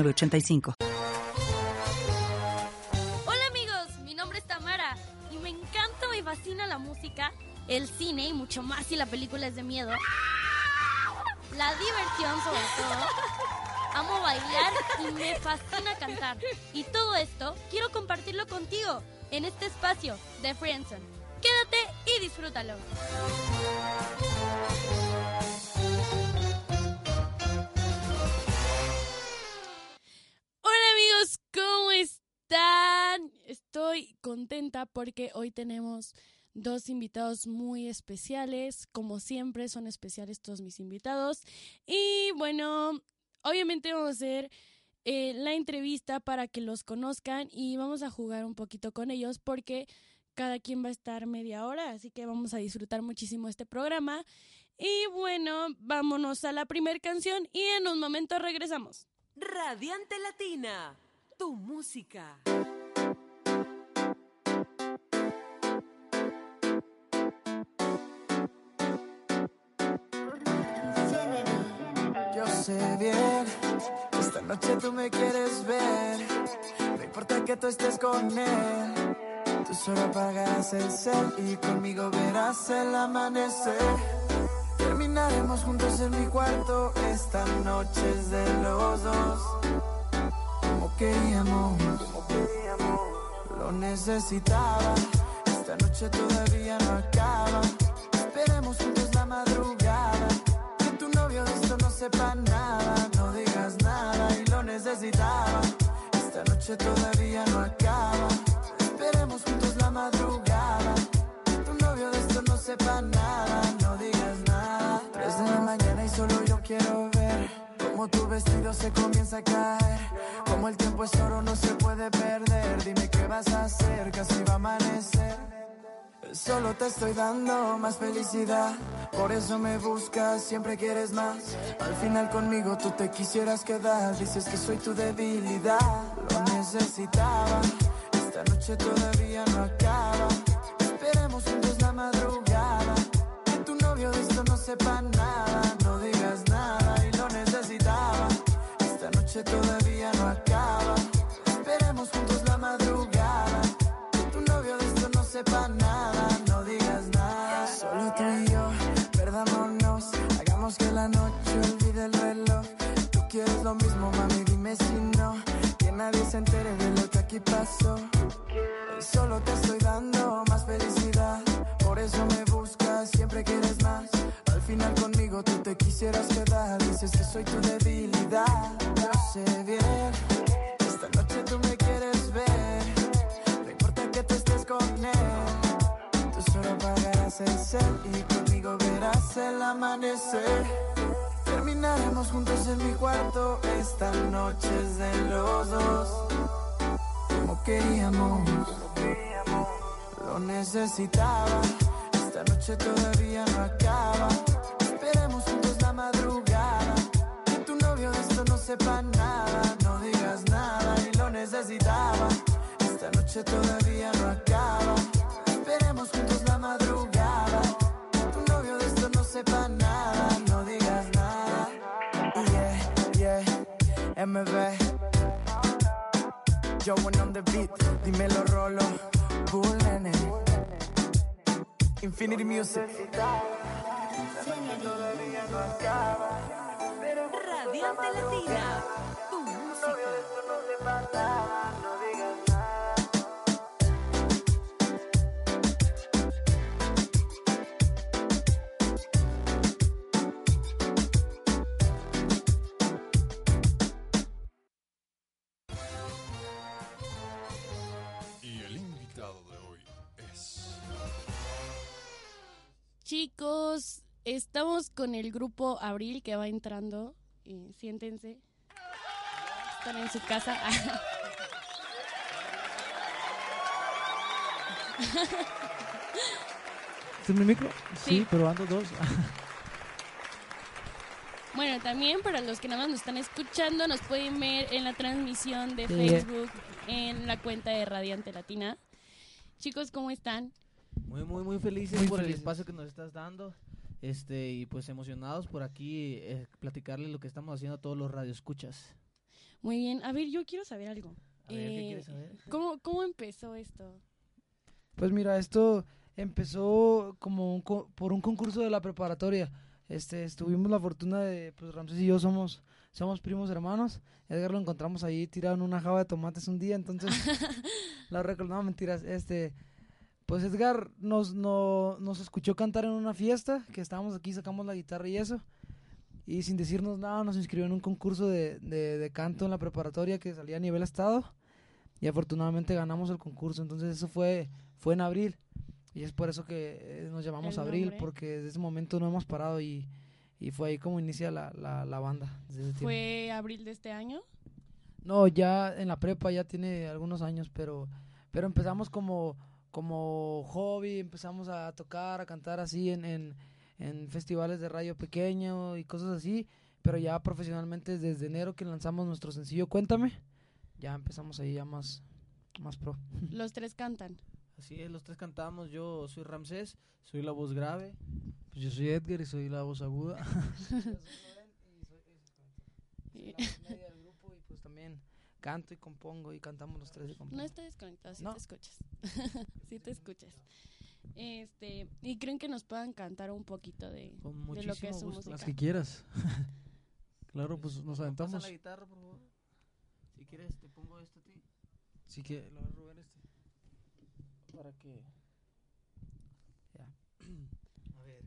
85. Hola amigos, mi nombre es Tamara y me encanta, me fascina la música, el cine y mucho más si la película es de miedo. La diversión sobre todo. Amo bailar y me fascina cantar. Y todo esto quiero compartirlo contigo en este espacio de Friendzone. Quédate y disfrútalo. Amigos, ¿cómo están? Estoy contenta porque hoy tenemos dos invitados muy especiales. Como siempre, son especiales todos mis invitados. Y bueno, obviamente vamos a hacer eh, la entrevista para que los conozcan y vamos a jugar un poquito con ellos porque cada quien va a estar media hora, así que vamos a disfrutar muchísimo este programa. Y bueno, vámonos a la primera canción y en un momento regresamos. Radiante Latina, tu música. Yo sé bien, esta noche tú me quieres ver. No importa que tú estés con él, tú solo apagas el cel y conmigo verás el amanecer. Terminaremos juntos en mi cuarto, esta noche es de los dos. Como queríamos, lo necesitaba. Esta noche todavía no acaba. Esperemos juntos la madrugada. Que tu novio de esto no sepa nada. No digas nada y lo necesitaba. Esta noche todavía no acaba. Esperemos juntos la madrugada. Que tu novio de esto no sepa nada. Quiero ver. Como tu vestido se comienza a caer. Como el tiempo es oro, no se puede perder. Dime qué vas a hacer, casi va a amanecer. Solo te estoy dando más felicidad. Por eso me buscas, siempre quieres más. Al final conmigo tú te quisieras quedar. Dices que soy tu debilidad. Lo necesitaba. Esta noche todavía no acaba. Esperemos juntos la madrugada. Que tu novio de esto no sepa nada. Todavía no acaba. Esperemos juntos la madrugada. Que tu novio de esto no sepa nada. No digas nada. Solo tú y yo, perdámonos. Hagamos que la noche olvide el reloj. Tú quieres lo mismo, mami, dime si no. Que nadie se entere de lo que aquí pasó. Solo te estoy dando más felicidad. Por eso me buscas, siempre quieres más. Al final conmigo tú te quisieras quedar. Dices que soy tu debilidad. Y conmigo verás el amanecer. Terminaremos juntos en mi cuarto. Esta noche es de los dos. Como queríamos, lo necesitaba. Esta noche todavía no acaba. Esperemos juntos la madrugada. Que tu novio de esto no sepa nada. No digas nada y lo necesitaba. Esta noche todavía no acaba. Esperemos juntos la madrugada. Yeah, MB. Yo when on the beat, dímelo rolo, Bull nene. Infinity Music. Radiante Latina, Chicos, estamos con el grupo Abril que va entrando. Siéntense. están en su casa. ¿Este es mi micro? Sí. Sí, pero ando dos. Bueno, también para los que nada más nos están escuchando, nos pueden ver en la transmisión de Sí. Facebook en la cuenta de Radiante Latina. Chicos, ¿cómo están? Muy, muy, muy felices Muy por felices. el espacio que nos estás dando. Este, y pues emocionados por aquí eh, platicarles lo que estamos haciendo a todos los radioescuchas. Muy bien. A ver, yo quiero saber algo. A ver, ¿qué Eh, quieres saber? ¿Cómo, ¿Cómo empezó esto? Pues mira, esto empezó como un co- por un concurso de la preparatoria. Este, tuvimos la fortuna de, pues Ramsés y yo somos, somos primos hermanos. Edgar lo encontramos ahí tirado en una java de tomates un día, entonces la recordamos, mentiras. Este, pues Edgar nos, no- nos escuchó cantar en una fiesta, que estábamos aquí, sacamos la guitarra y eso. Y sin decirnos nada, nos inscribió en un concurso de, de, de canto en la preparatoria que salía a nivel estado. Y afortunadamente ganamos el concurso. Entonces eso fue, fue en abril. Y es por eso que eh, nos llamamos Abril, porque desde ese momento no hemos parado y, y fue ahí como inicia la, la, la banda. Desde ese tiempo. ¿Fue abril de este año? No, ya en la prepa ya tiene algunos años, pero, pero empezamos como, como hobby, empezamos a tocar, a cantar así en, en, en festivales de radio pequeño y cosas así, pero ya profesionalmente desde enero que lanzamos nuestro sencillo Cuéntame, ya empezamos ahí ya más, más pro. Los tres cantan. Así es, los tres cantamos. Yo soy Ramsés, soy la voz grave. Pues yo soy Edgar y soy la voz aguda. Y- media del grupo y pues también canto y compongo y cantamos los tres y No estoy desconectado, sí No. te escuchas. sí te escuchas. Este, y creen que nos puedan cantar un poquito de, Con de lo que es su gusto. música. Las que quieras. claro, pues nos ¿Me aventamos. la guitarra, por favor? Si quieres, te pongo esto a ti. Sí que lo va a Rubén este. Para que. Ya. A ver.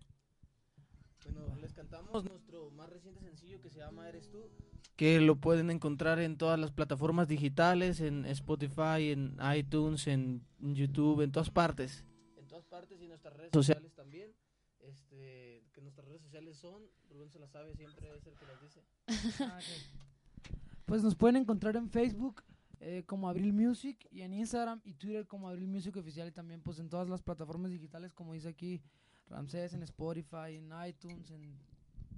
Bueno, les cantamos nuestro más reciente sencillo que se llama Eres tú. Que lo pueden encontrar en todas las plataformas digitales, en Spotify, en iTunes, en YouTube, en todas partes. En todas partes y en nuestras redes sociales también. Este, que nuestras redes sociales son, Rubén se las sabe, siempre es el que las dice. Pues nos pueden encontrar en Facebook eh, como Abril Music y en Instagram y Twitter como Abril Music Oficial y también pues en todas las plataformas digitales como dice aquí Ramsés, en Spotify, en iTunes, en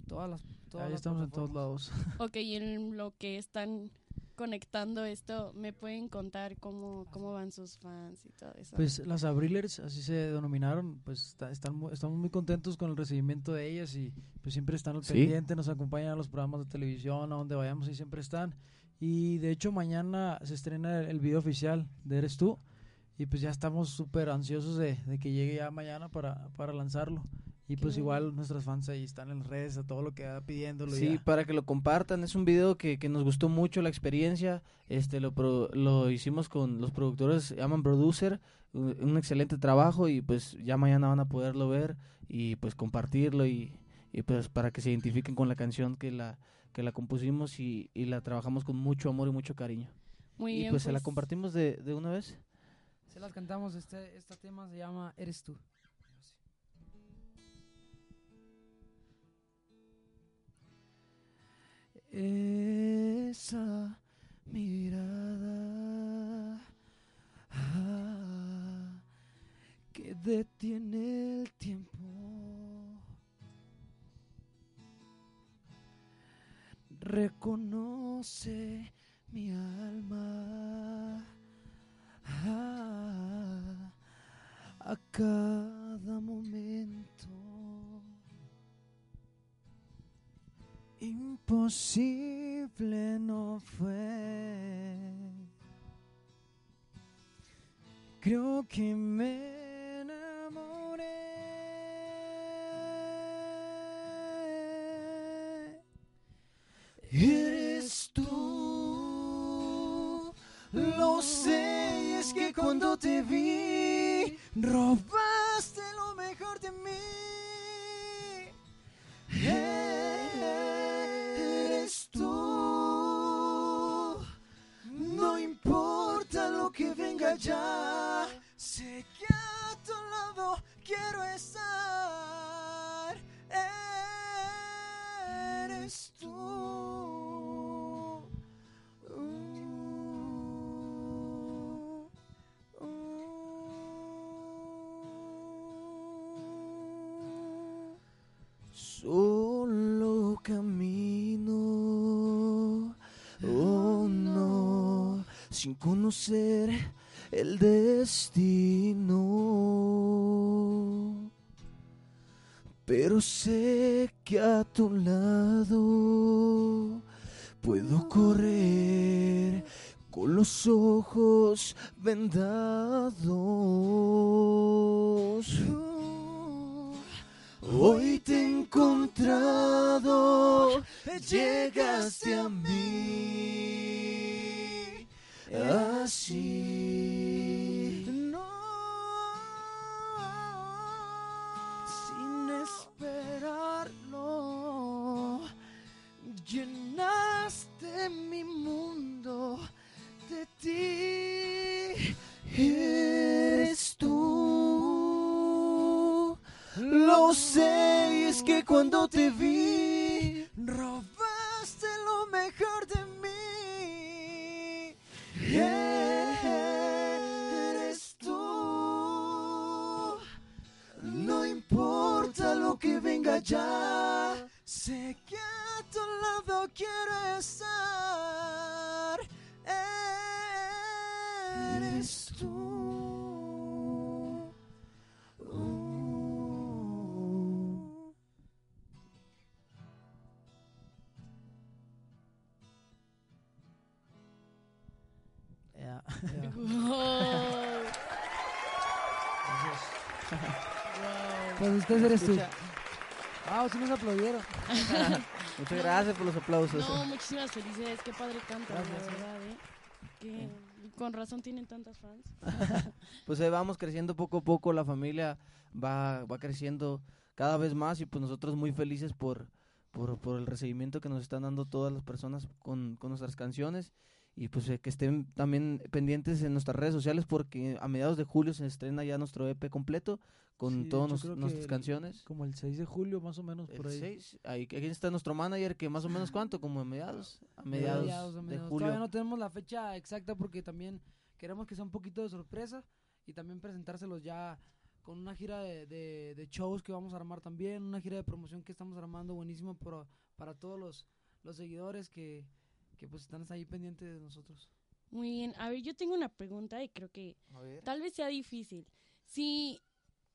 todas las todas Ahí las estamos en todos lados. Ok, y en lo que están conectando esto, ¿me pueden contar cómo, cómo van sus fans y todo eso? Pues las Abrilers, así se denominaron, pues está- están estamos muy contentos con el recibimiento de ellas y pues siempre están al Sí. pendiente, nos acompañan a los programas de televisión, a donde vayamos y siempre están. Y de hecho mañana se estrena el, el video oficial de Eres tú y pues ya estamos súper ansiosos de, de que llegue ya mañana para, para lanzarlo. Y Qué pues igual nuestras fans ahí están en las redes, a todo lo que va pidiéndolo. Sí, ya. para que lo compartan. Es un video que, que nos gustó mucho la experiencia. Este lo, pro- lo hicimos con los productores, se llaman Producer. Un, un excelente trabajo y pues ya mañana van a poderlo ver y pues compartirlo y, y, pues para que se identifiquen con la canción que la que la compusimos y, y la trabajamos con mucho amor y mucho cariño. Muy y bien, pues, se la compartimos de, de una vez. Se las cantamos, este, este tema se llama Eres tú. Esa mirada ah, que detiene el tiempo. Reconoce mi alma ah, a cada momento. Imposible no fue. Creo que me enamoré. Eres tú, lo sé, es que cuando te vi, robaste allá. Sé que a tu lado quiero estar. Eres tú. Solo camino, oh no, sin conocer el destino. Pero sé que a tu lado puedo correr con los ojos vendados. Hoy te he encontrado, llegaste a mí cuando te vi, Robaste lo mejor de mí. eres tú. No importa lo que venga ya. Sé que a tu lado quiero estar. Eres tú. Eres tú. Escucha. Ah, sí nos aplaudieron. Muchas gracias por los aplausos. No, muchísimas felicidades. Qué padre canta, la verdad, ¿eh? Que con razón tienen tantas fans. Pues ahí vamos creciendo poco a poco, la familia va, va creciendo cada vez más y pues nosotros muy felices por, por, por el recibimiento que nos están dando todas las personas con, con nuestras canciones y pues eh, que estén también pendientes en nuestras redes sociales porque a mediados de julio se estrena ya nuestro EP completo con Sí, de todas nuestras el- canciones. Como el 6 de julio, más o menos, por El ahí. 6, ahí, aquí está nuestro manager que más o menos cuánto, como a mediados, a mediados, Mediados, a de mediados. julio. Todavía no tenemos la fecha exacta porque también queremos que sea un poquito de sorpresa y también presentárselos ya con una gira de, de- de shows que vamos a armar también, una gira de promoción que estamos armando buenísima para, para todos los, los seguidores que, que pues están ahí pendientes de nosotros. Muy bien. A ver, yo tengo una pregunta y creo que tal vez sea difícil. Si,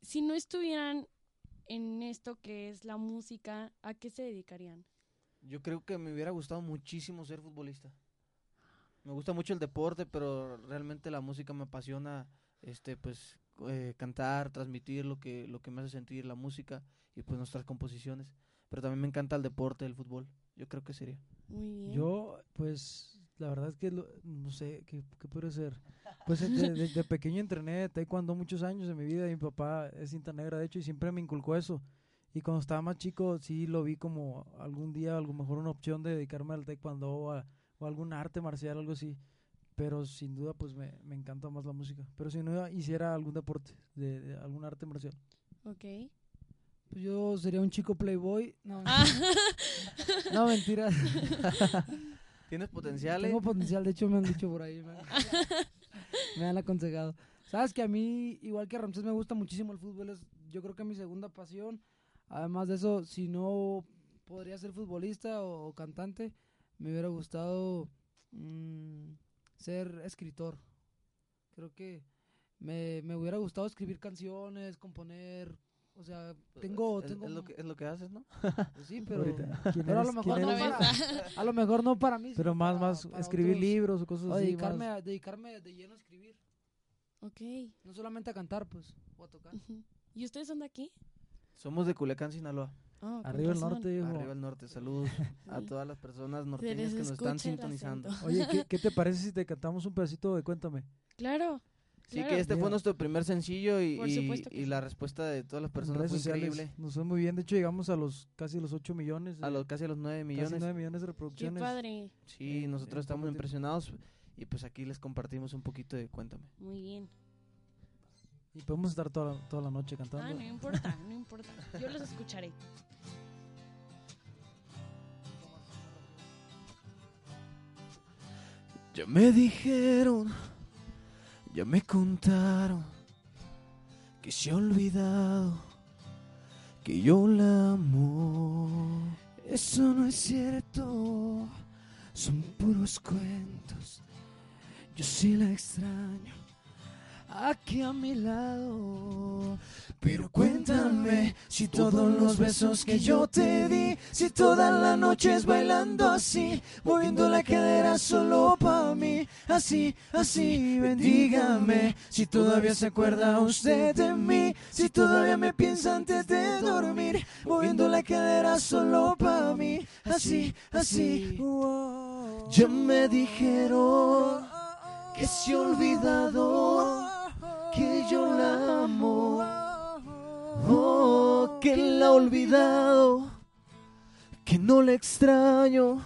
si no estuvieran en esto que es la música, ¿a qué se dedicarían? Yo creo que me hubiera gustado muchísimo ser futbolista. Me gusta mucho el deporte, pero realmente la música me apasiona, este, pues, eh, cantar, transmitir lo que, lo que me hace sentir la música y pues nuestras composiciones. Pero también me encanta el deporte, el fútbol. Yo creo que sería. Muy bien. Yo, pues, la verdad es que lo- no sé qué, qué puede ser. Pues de, de- de pequeño entrené taekwondo muchos años de mi vida y mi papá es cinta negra, de hecho, y siempre me inculcó eso. Y cuando estaba más chico, sí lo vi como algún día, a lo mejor una opción de dedicarme al taekwondo o, a, o algún arte marcial, algo así. Pero sin duda, pues me, me encanta más la música. Pero si no hiciera algún deporte, de, de algún arte marcial. Ok. Pues yo sería un chico playboy. No, Ah, no mentira. ¿Tienes potencial? eh? Tengo potencial, de hecho me han dicho por ahí. Me, me han aconsejado. Sabes que a mí, igual que a Ramsés, me gusta muchísimo el fútbol. Es, yo creo que es mi segunda pasión. Además de eso, si no podría ser futbolista o, o cantante, me hubiera gustado mm, ser escritor. Creo que me, me hubiera gustado escribir canciones, componer. O sea, tengo... es, tengo es lo que, es lo que haces, ¿no? pues sí, pero, Ahorita, ¿quién pero a lo mejor ¿Quién no para, a lo mejor no para mí. Pero más, para- más para escribir otros. libros o cosas O así. dedicarme, más- a, dedicarme de lleno a escribir. ok. No solamente a cantar, pues, o a tocar. ¿Y ustedes son de aquí? Somos de Culiacán, Sinaloa. Ah, Arriba el norte, hijo. Arriba el norte. Saludos a todas las personas norteñas que nos están sintonizando. Oye, ¿qué, qué te parece si te cantamos un pedacito de Cuéntame? Claro. Sí, Claro. que este Mira. fue nuestro primer sencillo y, la respuesta de todas las personas fue increíble. Nos fue muy bien. De hecho, llegamos a los casi los 8 millones. A los casi a los 9 casi millones. 9 millones de Qué reproducciones. padre. Sí, nosotros en estamos impresionados y pues aquí les compartimos un poquito de Cuéntame. Muy bien. Y podemos estar toda la, toda la noche cantando. Ah, no importa, no importa. Yo los escucharé. Ya me dijeron, ya me contaron que se ha olvidado que yo la amo. Eso no es cierto, son puros cuentos. Yo sí la extraño aquí a mi lado. Pero cuéntame si todos los besos que yo te di, si todas las noches bailando así, moviendo la cadera solo para mí, así, así, bendígame. Si todavía se acuerda usted de mí, si todavía me piensa antes de dormir, moviendo la cadera solo para mí, así, así. Ya me dijeron que se ha olvidado que yo la amo. Oh, que la ha olvidado, que no la extraño,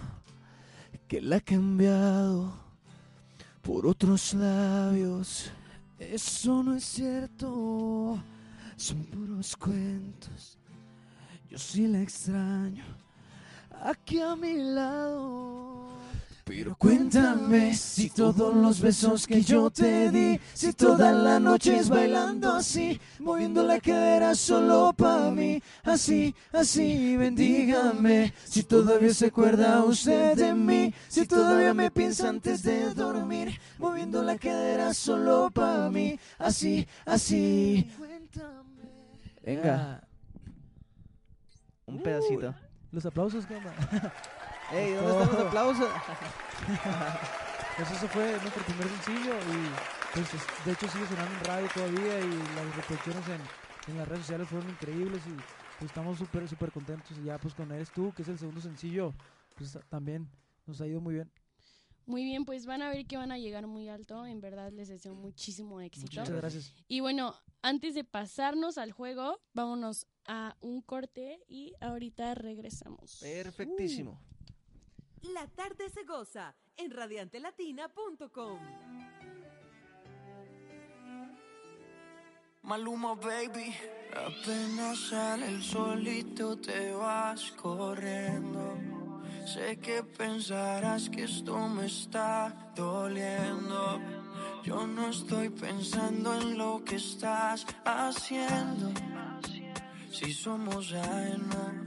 que la ha cambiado por otros labios. Eso no es cierto, son puros cuentos. Yo sí la extraño, aquí a mi lado. Pero cuéntame si todos los besos que yo te di, si todas las noches bailando así, moviendo la cadera solo para mí, así, así, bendígame. Si todavía se acuerda usted de mí, si todavía me piensa antes de dormir, moviendo la cadera solo para mí, así, así. Venga, un pedacito. Los aplausos. Ey, ¿dónde están los aplausos? Pues eso fue nuestro primer sencillo y pues es- de hecho sigue sonando en radio todavía y las reproducciones en, en las redes sociales fueron increíbles y pues estamos súper súper contentos y ya pues con Eres Tú, que es el segundo sencillo, pues también nos ha ido muy bien. Muy bien, pues van a ver que van a llegar muy alto. En verdad les deseo muchísimo éxito. Muchas gracias. Y bueno, antes de pasarnos al juego, vámonos a un corte y ahorita regresamos. Perfectísimo. La tarde se goza en radiantelatina.com. Maluma, baby. Apenas sale el solito te vas corriendo. Sé que pensarás que esto me está doliendo. Yo no estoy pensando en lo que estás haciendo. Si somos ajenos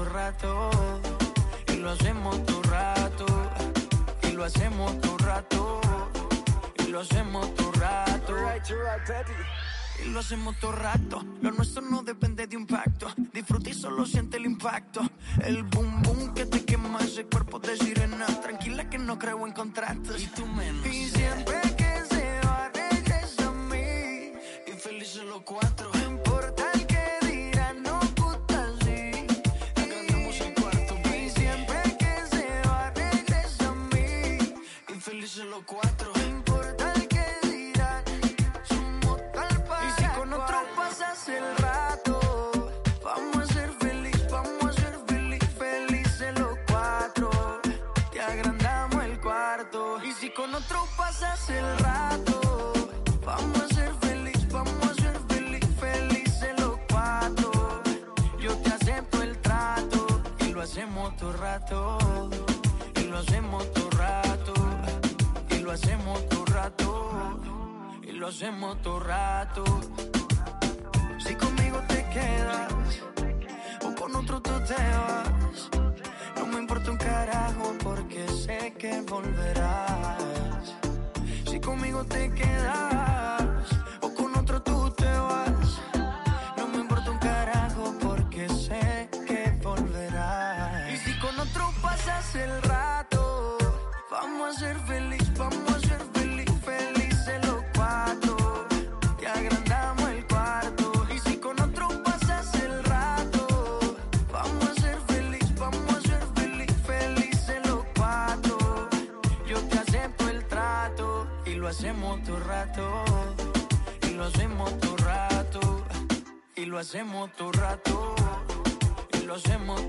todo rato. Y lo hacemos todo rato. Y lo hacemos todo rato. Y lo hacemos todo rato. Y lo hacemos todo rato. Lo nuestro no depende de un pacto. Disfruta y solo siente el impacto. El boom boom que te quema ese cuerpo de sirena. Tranquila que no creo en contratos. Y tú menos. Y siempre que se va, regresa a mí. Y felices los cuatro. Hacemos todo rato. Y lo hacemos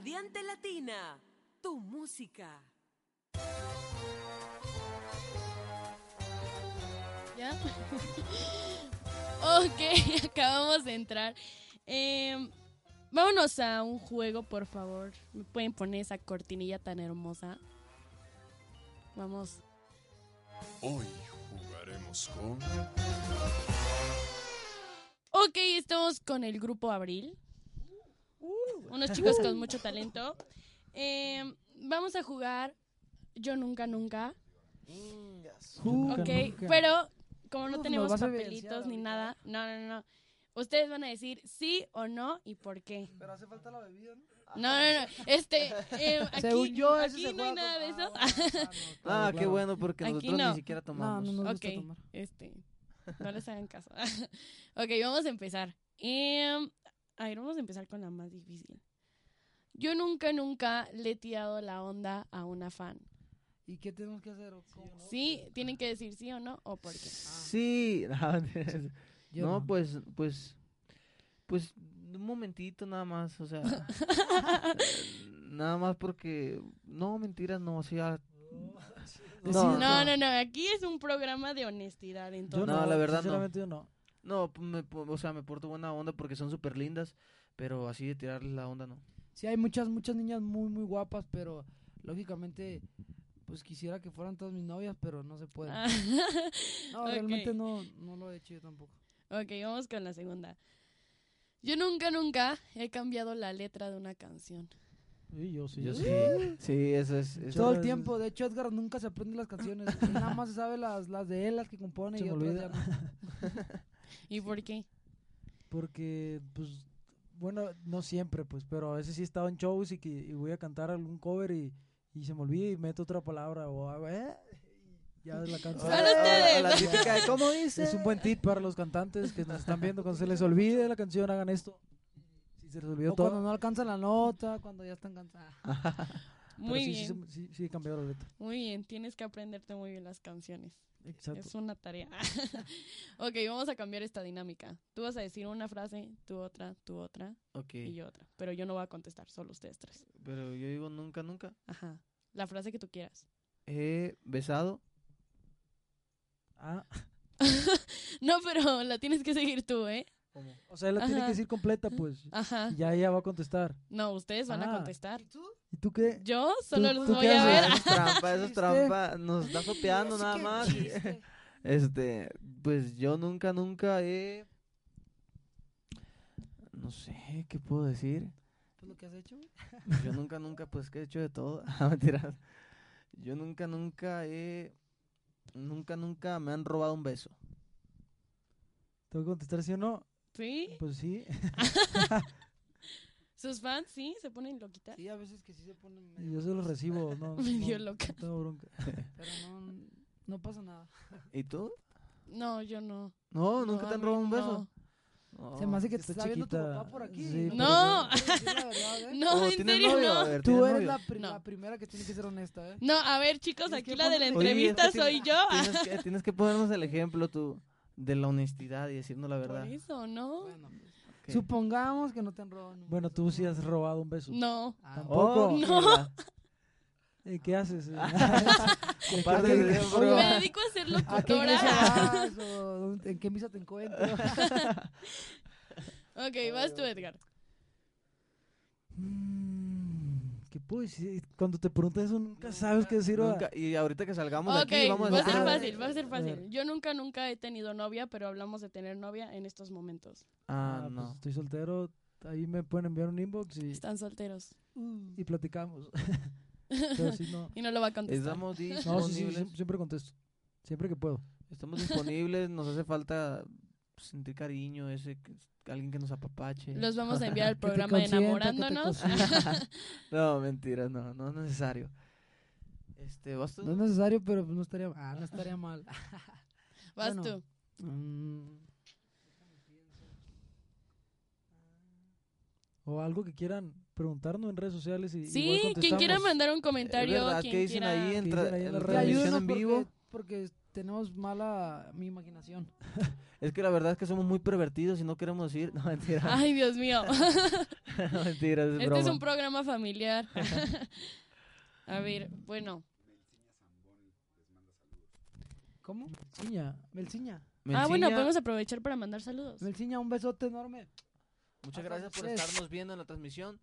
Radiante Latina, tu música. ¿Ya? ok, acabamos de entrar. Em, vámonos a un juego, por favor. ¿Me pueden poner esa cortinilla tan hermosa? Vamos. Hoy jugaremos con. Ok, estamos con el grupo Abril. Unos chicos con mucho talento. Em, vamos a jugar Yo Nunca Nunca. Nunca, Ok, nunca. pero como no Uf, tenemos papelitos ni nada, no, no, no. Ustedes van a decir sí o no y por qué. Pero hace falta la bebida, ¿no? No, no, no. Este, em, aquí, Según yo, aquí se no hay nada de eso. Ah, ah, no, Ah, claro, qué claro. bueno, porque Aquí nosotros no. ni siquiera tomamos. No, no nos ok, gusta tomar. este, no les hagan caso. ok, vamos a empezar. Em, a ver, vamos a empezar con la más difícil. Yo nunca, nunca le he tirado la onda a una fan. ¿Y qué tenemos que hacer? o cómo? Sí, tienen que decir sí o no o por qué. Sí, no, Yo no, pues, pues, pues, un momentito nada más, o sea, nada más porque, no, mentiras, no, o sea, No, no, no, no, aquí es un programa de honestidad, Yo entonces. No, la verdad no. sinceramente yo no. No, pues, me, o sea, me porto buena onda porque son súper lindas, pero así de tirarles la onda, no. Sí, hay muchas, muchas niñas muy, muy guapas, pero lógicamente, pues quisiera que fueran todas mis novias, pero no se puede. Ah, No, realmente no, no lo he hecho yo tampoco. ok, vamos con la segunda. Yo nunca, nunca he cambiado la letra de una canción. Sí, yo sí. Yo sí, sí, eso es, eso- Todo el tiempo, de hecho Edgar nunca se aprende las canciones, nada más se sabe las, las de él, las que compone Se y otras olvida. ya no. ¿Y por qué? Porque, pues, bueno, no siempre, pues, pero a veces sí he estado en shows y, que, y voy a cantar algún cover y, y se me olvida y meto otra palabra o hago, ¿eh? Ya la típica de, ¿cómo dice? Es un buen tip para los cantantes que nos están viendo. Cuando se les olvide la canción, hagan esto. Si se les olvidó O cuando todo. no alcanzan la nota, cuando ya están cansados. Muy sí, bien, Sí, sí, sí, he cambiado la letra. muy bien. Tienes que aprenderte muy bien las canciones. Exacto. Es una tarea. ok, vamos a cambiar esta dinámica. Tú vas a decir una frase, tú otra, tú otra Ok, y yo otra. Pero yo no voy a contestar, solo ustedes tres. pero yo digo nunca, nunca. Ajá. La frase que tú quieras. He besado, Ah, no, pero la tienes que seguir tú, ¿eh? O sea, él la tiene que decir completa, pues. Ajá. Y ya ella va a contestar. No, ustedes van a Ah. contestar. ¿Y tú qué? Yo solo los tú voy qué a ver. Eso es trampa, eso es trampa, nos está sopeando nada más. chiste. Este, pues yo nunca, nunca he... No sé, ¿qué puedo decir? Lo que has hecho. Yo nunca, nunca, pues que he hecho de todo. Ah, mentiras. Yo nunca, nunca he... Nunca, nunca me han robado un beso. ¿Tengo que contestar sí o no? ¿Sí? Pues sí. ¿Sus fans sí se ponen loquitas? Sí, a veces que sí se ponen Y medio yo se los recibo. No, no, Medio no loca. tengo bronca. Pero no, no pasa nada. ¿Y tú? No, yo no. No, nunca No, te han robado un no. beso. No. Se me hace que te está está viendo tu chiquita. papá por aquí. Sí, No. Verdad, ¿eh? No, en ¿tienes serio novio? no. Ver, Tú ¿tienes eres la, pri- No. la primera que tiene que ser honesta, ¿eh? No, a ver, chicos, aquí la de la Oye, entrevista es que soy tienes- yo. Tienes que, tienes que ponernos el ejemplo tú de la honestidad y decirnos la verdad. Por eso, ¿no? Bueno, pues, supongamos que no te han robado. Bueno, beso. tú sí has robado un beso. No. Ah, Tampoco. Oh, No. Eh, ¿Qué haces? ¿Qué- qué- Me dedico a ser ¿A qué locutora. dónde- ¿En qué misa te encuentro? ok, vas tú, Edgar. Mm, ¿Qué puedo decir? Cuando te preguntan eso, nunca sabes qué decir. y ahorita que salgamos de aquí, vamos a va a ser Ah, fácil, va a ser fácil. Yo nunca, nunca he tenido novia, pero hablamos de tener novia en estos momentos. Ah, Ah, pues no. estoy soltero. Ahí me pueden enviar un inbox y... Están solteros. y platicamos. Pero sí, no. Y no lo va a contestar. Estamos No, sí, sí, disponibles. siempre contesto. Siempre que puedo. Estamos disponibles, nos hace falta sentir cariño, ese que- alguien que nos apapache. Los vamos a enviar al programa de enamorándonos. no, mentiras, no, no es necesario. Este, ¿vas tú? No es necesario, pero pues no estaría, ah, no estaría mal. Vas Bueno. tú. Mm, O algo que quieran preguntarnos en redes sociales. Y, Sí, quien quiera mandar un comentario, verdad, quien ¿qué dicen quiera... ahí en, ¿Qué tra- dicen ahí en en las la redes? transmisión en porque, vivo? porque tenemos mala mi imaginación. Es que la verdad es que somos muy pervertidos y no queremos decir. No, mentira. Ay, Dios mío. no, mentira, es Este broma. es un programa familiar. a ver, bueno. ¿Cómo? Ciña. Melciña. Ah, bueno, podemos aprovechar para mandar saludos. Melciña, un besote enorme. Muchas gracias por estarnos viendo en la transmisión.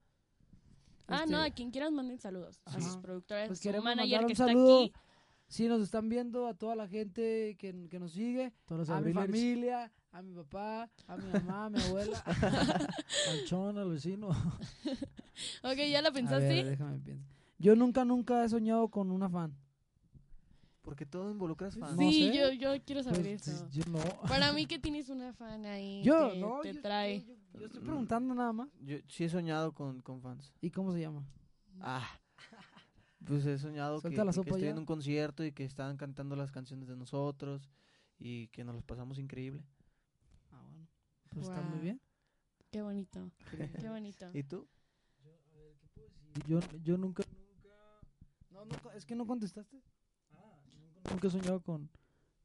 Ah, Este, no, a quien quieras manden saludos. A sus productores, Pues su queremos manager un que está saludo. aquí. Si nos están viendo, a toda la gente que, que nos sigue, Todos los a mi familia, a mi papá, a mi mamá, a mi abuela. al chon, al vecino. Ok, ¿ya la A pensaste? ver, déjame pensar. Yo nunca, nunca he soñado con una fan. Porque todo involucra fans. No sí, sé. yo, yo quiero saber Pues, eso. yo no. Para mí que tienes una fan ahí Yo, que no, te yo, trae. yo- yo- yo estoy preguntando nada más. Yo sí he soñado con, con fans. ¿Y cómo se llama? Ah. Pues he soñado que, que estoy ya. en un concierto y que están cantando las canciones de nosotros y que nos las pasamos increíble. Ah, bueno. Pues está muy bien. Qué bonito. Qué bonito. ¿Y tú? Yo, yo nunca, No, no, es que no contestaste. nunca he soñado con,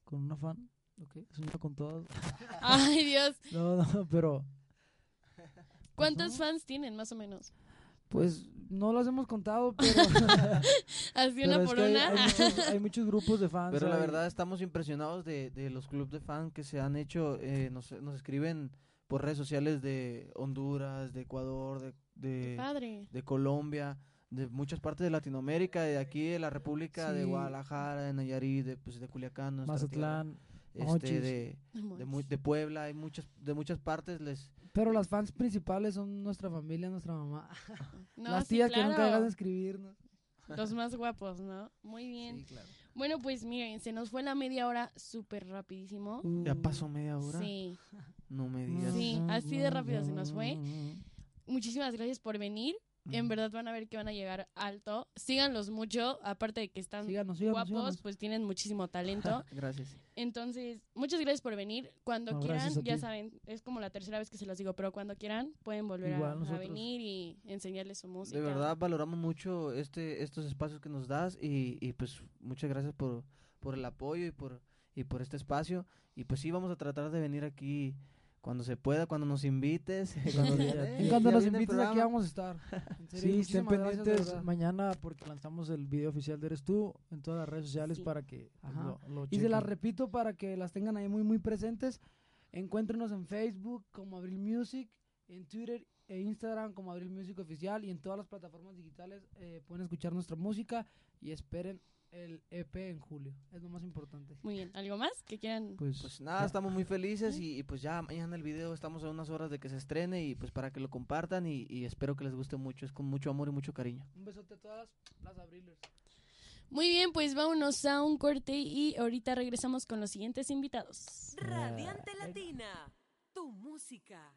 con una fan. Ok. He soñado con todas. Ay, Dios. No, no, pero ¿Cuántos fans tienen, más o menos? Pues no las hemos contado, pero Así una por hay- muchos, hay muchos grupos de fans. Pero la verdad estamos impresionados de, de los clubes de fan que se han hecho. eh, nos, nos escriben por redes sociales de Honduras, de Ecuador, de, de, Padre. de Colombia, de muchas partes de Latinoamérica, de aquí de la República, de. Guadalajara, de Nayarit, de, pues, de Culiacán, Mazatlán. tierra, Este, de, de, de Puebla, hay muchas, de muchas partes les... pero las fans principales son nuestra familia, nuestra mamá. No, las sí, tías que nunca claro. dejan de escribirnos. Los más guapos, ¿no? Muy bien. Sí, claro. Bueno, pues miren, se nos fue la media hora súper rapidísimo. Ya pasó media hora. Sí, No me digas. sí, así de rápido se nos fue. Muchísimas gracias por venir. En Mm. verdad van a ver que van a llegar alto. Síganlos mucho, aparte de que están Síganos, síganos, guapos, síganos. pues tienen muchísimo talento. Gracias. Entonces, muchas gracias por venir. Cuando No, quieran, a ya saben, es como la tercera vez que se los digo, pero cuando quieran pueden volver a- Igual a, nosotros. venir y enseñarles su música. De verdad valoramos mucho este estos espacios que nos das y, y pues muchas gracias por, por el apoyo y por y por este espacio y pues sí vamos a tratar de venir aquí cuando se pueda, cuando nos invites, cuando, Sí, digan, ya- "Eh, Y cuando ya nos invites aquí programa". vamos a estar. En serio, Sí, estén pendientes mañana porque lanzamos el video oficial de Eres Tú en todas las redes sociales Sí. para que pues, Ajá. lo, lo Y se las repito para que las tengan ahí muy, muy presentes. Encuéntrenos en Facebook como Abril Music, en Twitter e Instagram como Abril Music Oficial y en todas las plataformas digitales eh, pueden escuchar nuestra música y esperen el EP en julio. Es lo más importante. Muy bien. ¿Algo más que quieran? Pues, Pues nada, estamos muy felices y, y pues ya mañana el video estamos a unas horas de que se estrene y pues para que lo compartan y, y espero que les guste mucho, es con mucho amor y mucho cariño. Un besote a todas las Abrilers. Muy bien, pues vámonos a un corte y ahorita regresamos con los siguientes invitados. Radiante Latina, tu música.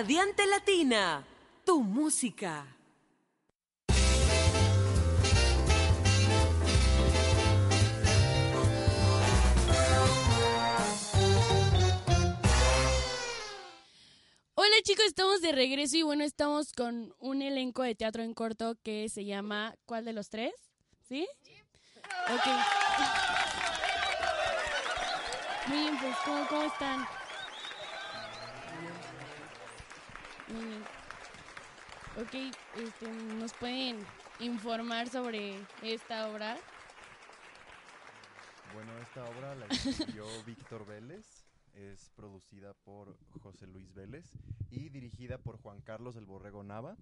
Radiante Latina, tu música. Hola chicos, estamos de regreso y bueno, estamos con un elenco de teatro en corto que se llama ¿Cuál de los tres? ¿Sí? Ok. Muy bien, pues ¿cómo, cómo están? Ok, este, ¿nos pueden informar sobre esta obra? Bueno, esta obra la escribió Víctor Vélez, es producida por José Luis Vélez y dirigida por Juan Carlos el Borrego Nava.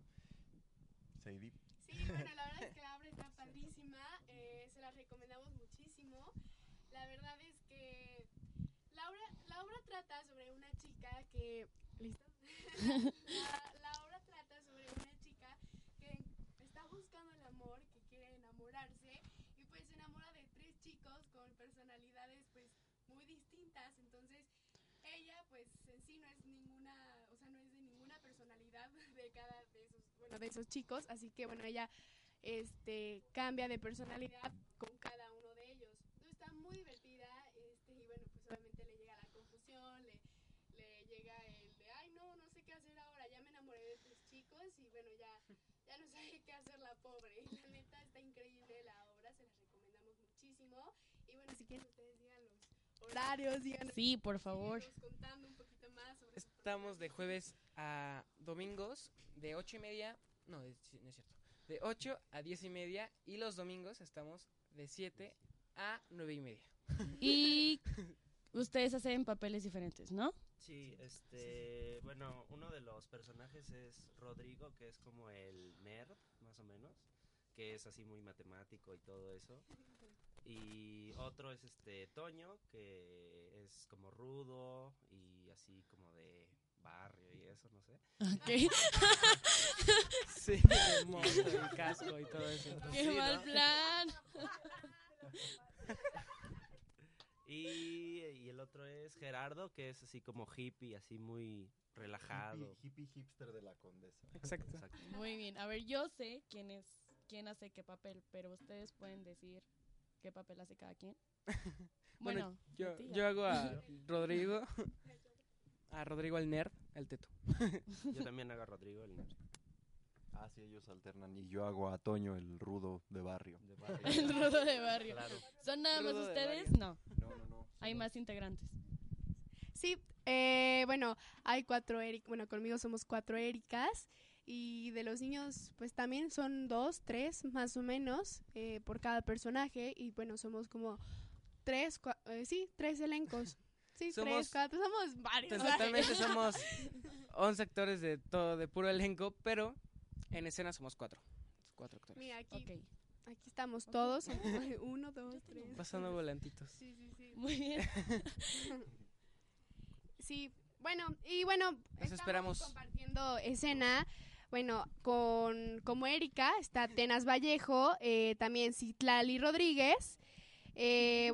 Sadie. Sí, bueno, la verdad es que la obra está padrísima, eh, se la recomendamos muchísimo. La verdad es que la obra, la obra trata sobre una chica que... ¿Listo? La, obra trata sobre una chica que está buscando el amor, que quiere enamorarse y pues se enamora de tres chicos con personalidades pues muy distintas. Entonces ella pues en sí no es ninguna, o sea, no es de ninguna personalidad de cada de esos, bueno, de esos chicos, así que bueno, ella este cambia de personalidad con cada uno de ellos. Entonces está muy divertida, este, y bueno, pues obviamente le llega la confusión, le, le llega el de ay no, no sé qué hacer ahora, ya me enamoré de tres chicos y bueno ya, ya no sabe qué hacer la pobre. La neta está increíble la obra, se las recomendamos muchísimo. Y bueno, si quieren ustedes digan los horarios, digan Sí, por favor. contando un poquito más sobre Estamos de jueves a domingos de ocho y media, no, de- no es cierto, de 8 a 10 y media y los domingos estamos de 7 a 9 y media. Y ustedes hacen papeles diferentes, ¿no? Sí, este, bueno, uno de los personajes es Rodrigo, que es como el nerd, más o menos, que es así muy matemático y todo eso. Y otro es este Toño, que es como rudo y así como de barrio y eso, no sé. Ok. Sí, y casco y todo eso. ¡Qué Sí, mal ¿no? plan! Y, y el otro es Gerardo, que es así como hippie, así muy relajado. Hippie, hippie hipster de la condesa. Exacto. Muy bien. A ver, yo sé quién es, quién hace qué papel, pero ustedes pueden decir qué papel hace cada quien. Bueno, Bueno, yo, yo hago a Rodrigo, a Rodrigo el nerd, el teto. Yo también hago a Rodrigo el nerd. Ah, sí, ellos alternan y yo hago a Toño el rudo de barrio. El rudo de barrio. Claro. ¿Son nada más Rudo de ustedes? barrio. No. No, no, no. Hay más integrantes. Sí, eh, bueno, hay cuatro Eric, bueno, conmigo somos cuatro Ericas y de los niños pues también son dos, tres más o menos eh, por cada personaje y bueno, somos como tres, cua- eh, sí, tres elencos. Sí, Somos- tres, cuatro, somos varios. Totalmente somos 11 actores de todo, de puro elenco, pero en escena somos cuatro. Cuatro actores. Mira, aquí, aquí estamos todos, uno, dos, tres. Pasando volantitos. Sí, sí, sí. Muy bien. Sí, bueno, y bueno, Nos esperamos. compartiendo escena. Bueno, con como Erika está Tenas Vallejo, eh, también Citlali Rodríguez. eh,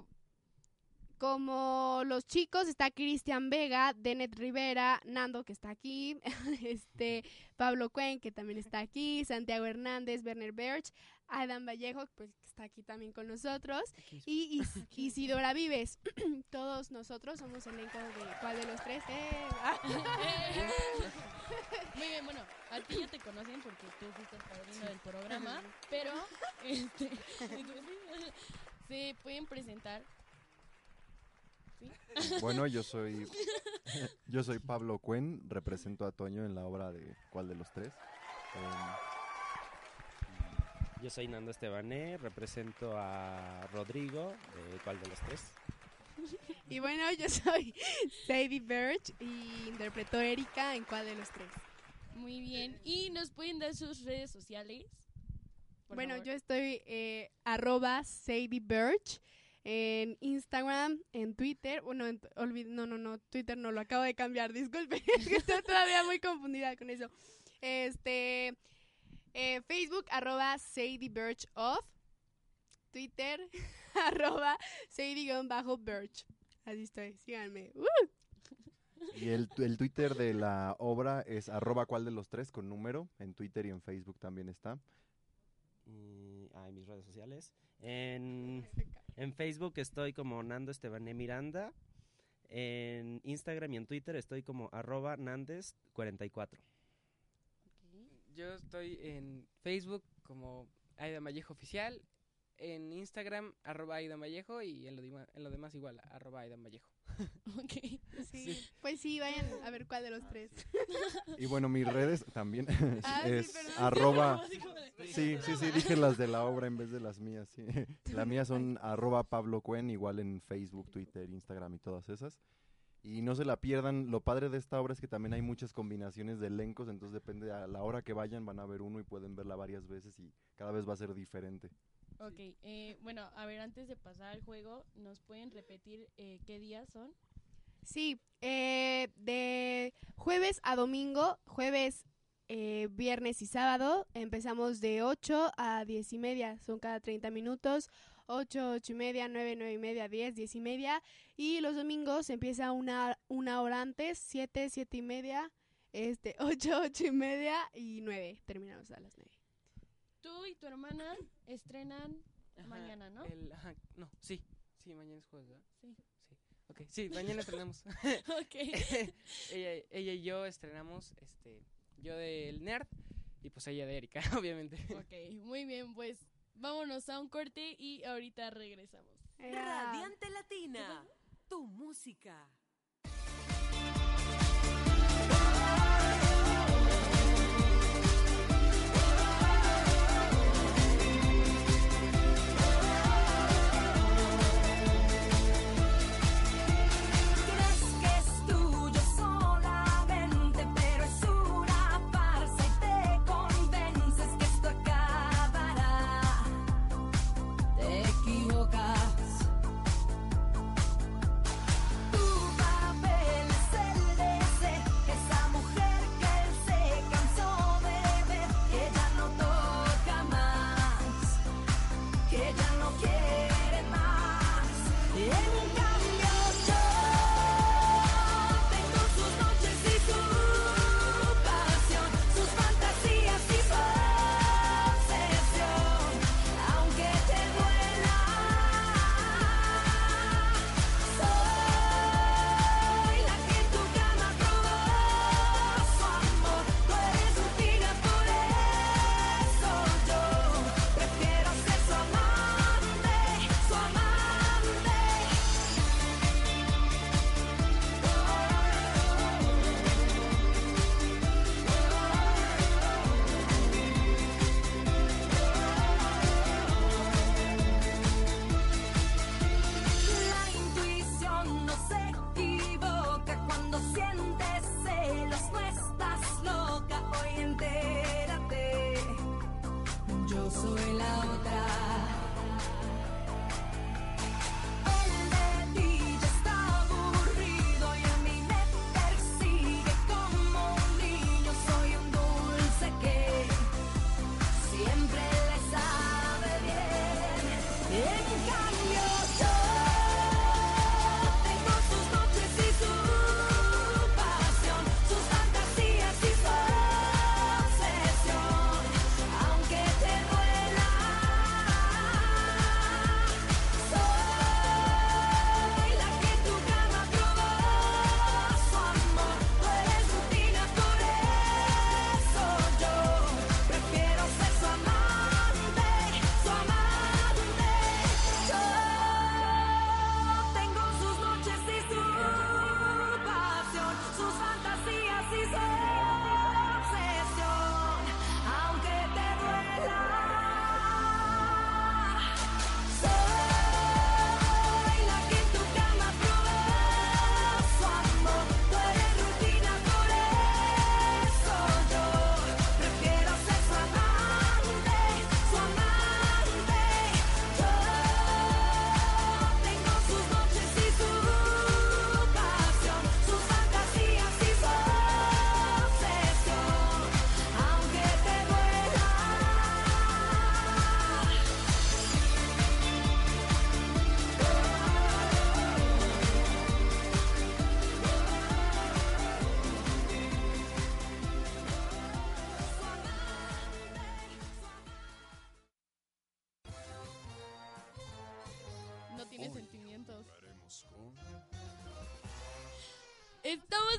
como los chicos está Cristian Vega, Denet Rivera, Nando que está aquí, este Pablo Cuen que también está aquí, Santiago Hernández, Werner Berch, Adam Vallejo pues que está aquí también con nosotros y Is- Isidora Vives. Todos nosotros somos elenco de cuál de los tres. ¡Eh! Muy bien, bueno, a ti ya te conocen porque tú fuiste el padrino del programa, pero este, se pueden presentar. ¿Sí? Bueno, yo soy yo soy Pablo Cuen, represento a Toño en la obra de ¿Cuál de los tres? Em, Yo soy Nando Estebané, represento a Rodrigo, de ¿cuál de los tres? Y bueno, yo soy Sadie Birch y interpreto a Erika en cuál de los tres. Muy bien. ¿Y nos pueden dar sus redes sociales? Por bueno, favor. yo estoy eh, arroba Sadie Birch en Instagram, en Twitter. Bueno, en- olvid- no, no, no, Twitter no lo acabo de cambiar, disculpe, es que estoy todavía muy confundida con eso. Este, eh, Facebook, arroba Sadie Birch Off. Twitter, arroba Sadie-Birch. Así estoy, síganme. ¡Uh! y el, el Twitter de la obra es arroba cuál de los tres con número, en Twitter y en Facebook también está. Y, ah, y mis redes sociales. En, en Facebook estoy como Nando Estebané Miranda. En Instagram y en Twitter estoy como arroba Nandes44. Yo estoy en Facebook como Aida Vallejo Oficial, en Instagram arroba Aida Vallejo y en lo, en lo demás igual, arroba Aida Vallejo. Ok. Sí, Pues sí, vayan a ver cuál de los tres. Y bueno, mis redes también Ah, es arroba... Sí, sí, sí, dije las de la obra en vez de las mías, sí. Las mías son arroba Pablo Cuen, igual en Facebook, Twitter, Instagram y todas esas. Y no se la pierdan, lo padre de esta obra es que también hay muchas combinaciones de elencos, entonces depende a la hora que vayan, van a ver uno y pueden verla varias veces y cada vez va a ser diferente. Ok, eh, bueno, a ver, antes de pasar al juego, ¿nos pueden repetir eh, qué días son? Sí, eh, de jueves a domingo, jueves, eh, viernes y sábado, empezamos de 8 a 10 y media, son cada 30 minutos, 8, 8 y media, 9, 9 y media, 10, 10 y media, y los domingos empieza una, una hora antes, 7, 7 y media, este, 8, 8 y media y 9, terminamos a las 9. Tú y tu hermana estrenan Ajá, mañana, ¿no? el- ajá, no, sí, sí, mañana es jueves, ¿verdad? Sí. Sí. Ok, sí, mañana estrenamos. Ok. ella, ella y yo estrenamos, este, yo del Nerd y pues ella de Erika, obviamente. Ok, muy bien, pues vámonos a un corte y ahorita regresamos. Radiante Latina, tu música.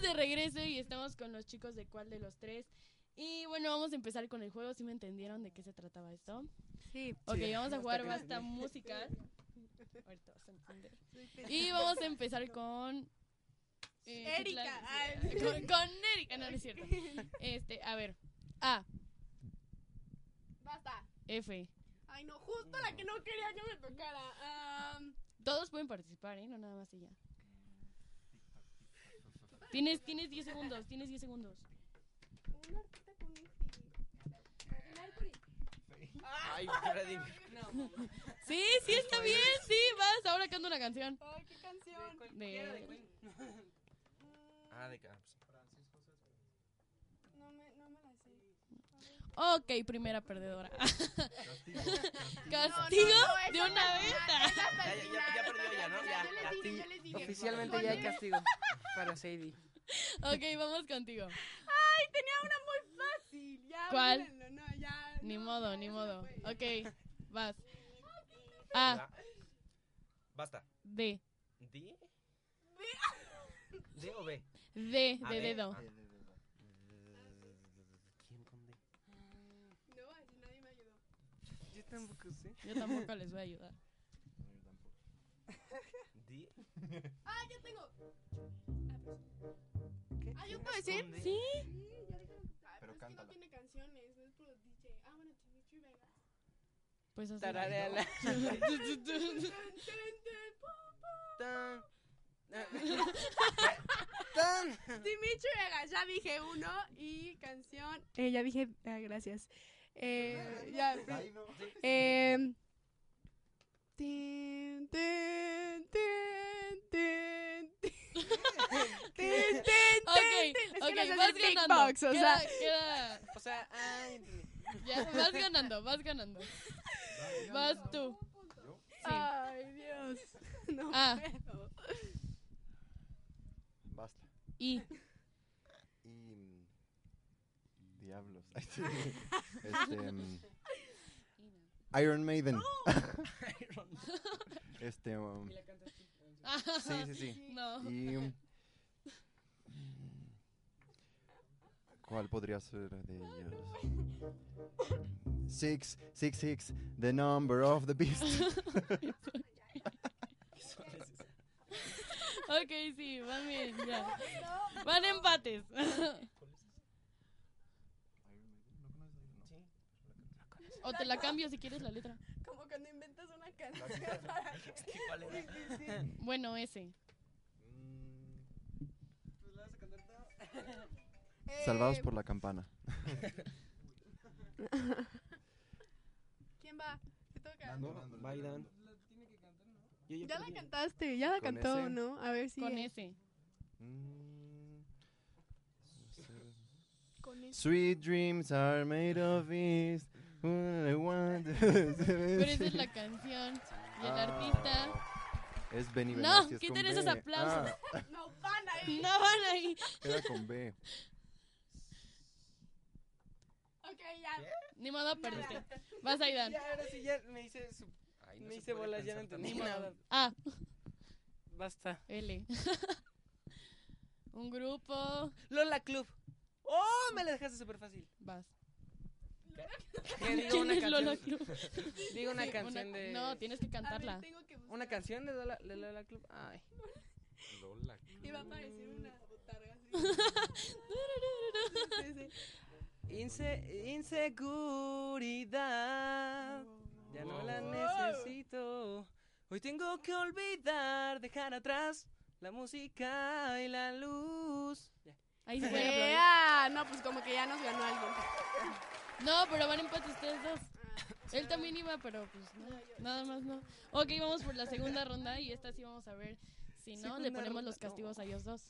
De regreso y estamos con los chicos de cuál de los tres. Y bueno, vamos a empezar con el juego. ¿Sí me entendieron de qué se trataba esto? Sí. Ok, Sí. vamos a jugar basta entendí. música. Ahorita vas a entender. Y vamos a empezar con... eh, Erika. Con, con Erika, no, no es cierto. Este, a ver. A, Basta. F. Ay, no, justo la que no quería que me tocara. Todos pueden participar, ¿eh? No nada más ella. Tienes, tienes 10 segundos, tienes 10 segundos. una artista con un Mercury. Ay, Freddy. No. Sí, sí, está bien, sí, vas. Ahora canta una canción. Ay, qué canción. De... Ah, de Caps. No me, no me la sé. Ok, primera perdedora. Castigo. Castigo No, no, no, de una esa Ya, ya, ya, ya perdió ya, ¿no? Ya, Yo les ya. dije, yo les dije. Oficialmente ya hay castigo para Sadie. Ok, vamos contigo. Ay, tenía una muy fácil. Ya, ¿Cuál? olvídenlo, No, ya. Ni modo, ni modo. Ok, vas. A, Basta. D. ¿D? ¿D o B? D Ah, de dedo. Ah. ¿Quién con D? No, ay, nadie me ayudó. Yo tampoco sé. Yo tampoco les voy a ayudar. ¿D? Ah, ya tengo. Ah, ¿yo puedo decir? ¿Sí? ya dijeron. Ah, Pero pero es que cántala. no tiene canciones, no es por DJ. Ah, bueno, Dimitri Vegas. Pues así. Tarareala. Tun, tun, tun, pum, pum. Tan. Tan. Dimitri Vegas, ya dije uno. Y canción. Eh, ya dije. ah, gracias. Eh, ya. Eh, tin, tin, tin, tin, tin. Tin, tin, Ok, tin, tin. Es ok, que no sé vas ganando. beatbox, o queda, sea. queda- O sea, ay, entendí. ya, vas ganando, vas ganando. Vas tú. Sí. Ay, Dios. No Ah. puedo. Basta. Y... mm, Diablos. Ay, sí. Este... mm, Iron Maiden. este... um, sí, sí, sí. No. Y... um, ¿Cuál podría ser de ellos? Six, six, six, the number of the beast. Ok, sí, van bien, ya. Van empates. O te la cambio si quieres la letra. Como cuando inventas una canción para que... ¿Cuál era? Sí, sí, sí. Bueno, ese. Salvados Eh, por la campana. ¿Quién va? ¿Te toca? Bailan. Yo Ya la cantaste, ya la ¿Con cantó, ese? ¿no? A ver si. Con ese. Mm, Con ese. Sweet dreams are made of this. Pero esa es la canción. Y el Ah, artista. Es Benny No, quiten esos aplausos. Ah, No van ahí. No van ahí. era con B. Ok, ya. Ni modo, perdiste. Vas. Ya, ahora sí, ya me hice su... Ay, no me se hice puede bolas, ya no entendí nada. modo. A. Basta. L. Un grupo. Lola Club. ¡Oh! Me la dejaste súper fácil. Vas. ¿Qué digo? ¿Quién Una es canción. Lola Club? Digo una Sí, canción una- de... No, tienes que ver, cantarla. tengo que buscar. ¿Una canción de Lola, de Lola Club? Ay. Lola. Y va a aparecer una botarga así. Sí, sí, sí. Inse- inseguridad. Ya no la necesito. Hoy tengo que olvidar, dejar atrás la música y la luz. Ahí se No, pues como que ya nos ganó alguien. No, pero van empates ustedes dos. Él también iba, pero pues no, nada más no. Ok, vamos por la segunda ronda y esta sí vamos a ver. Si no, le ponemos ronda, los castigos a ellos dos.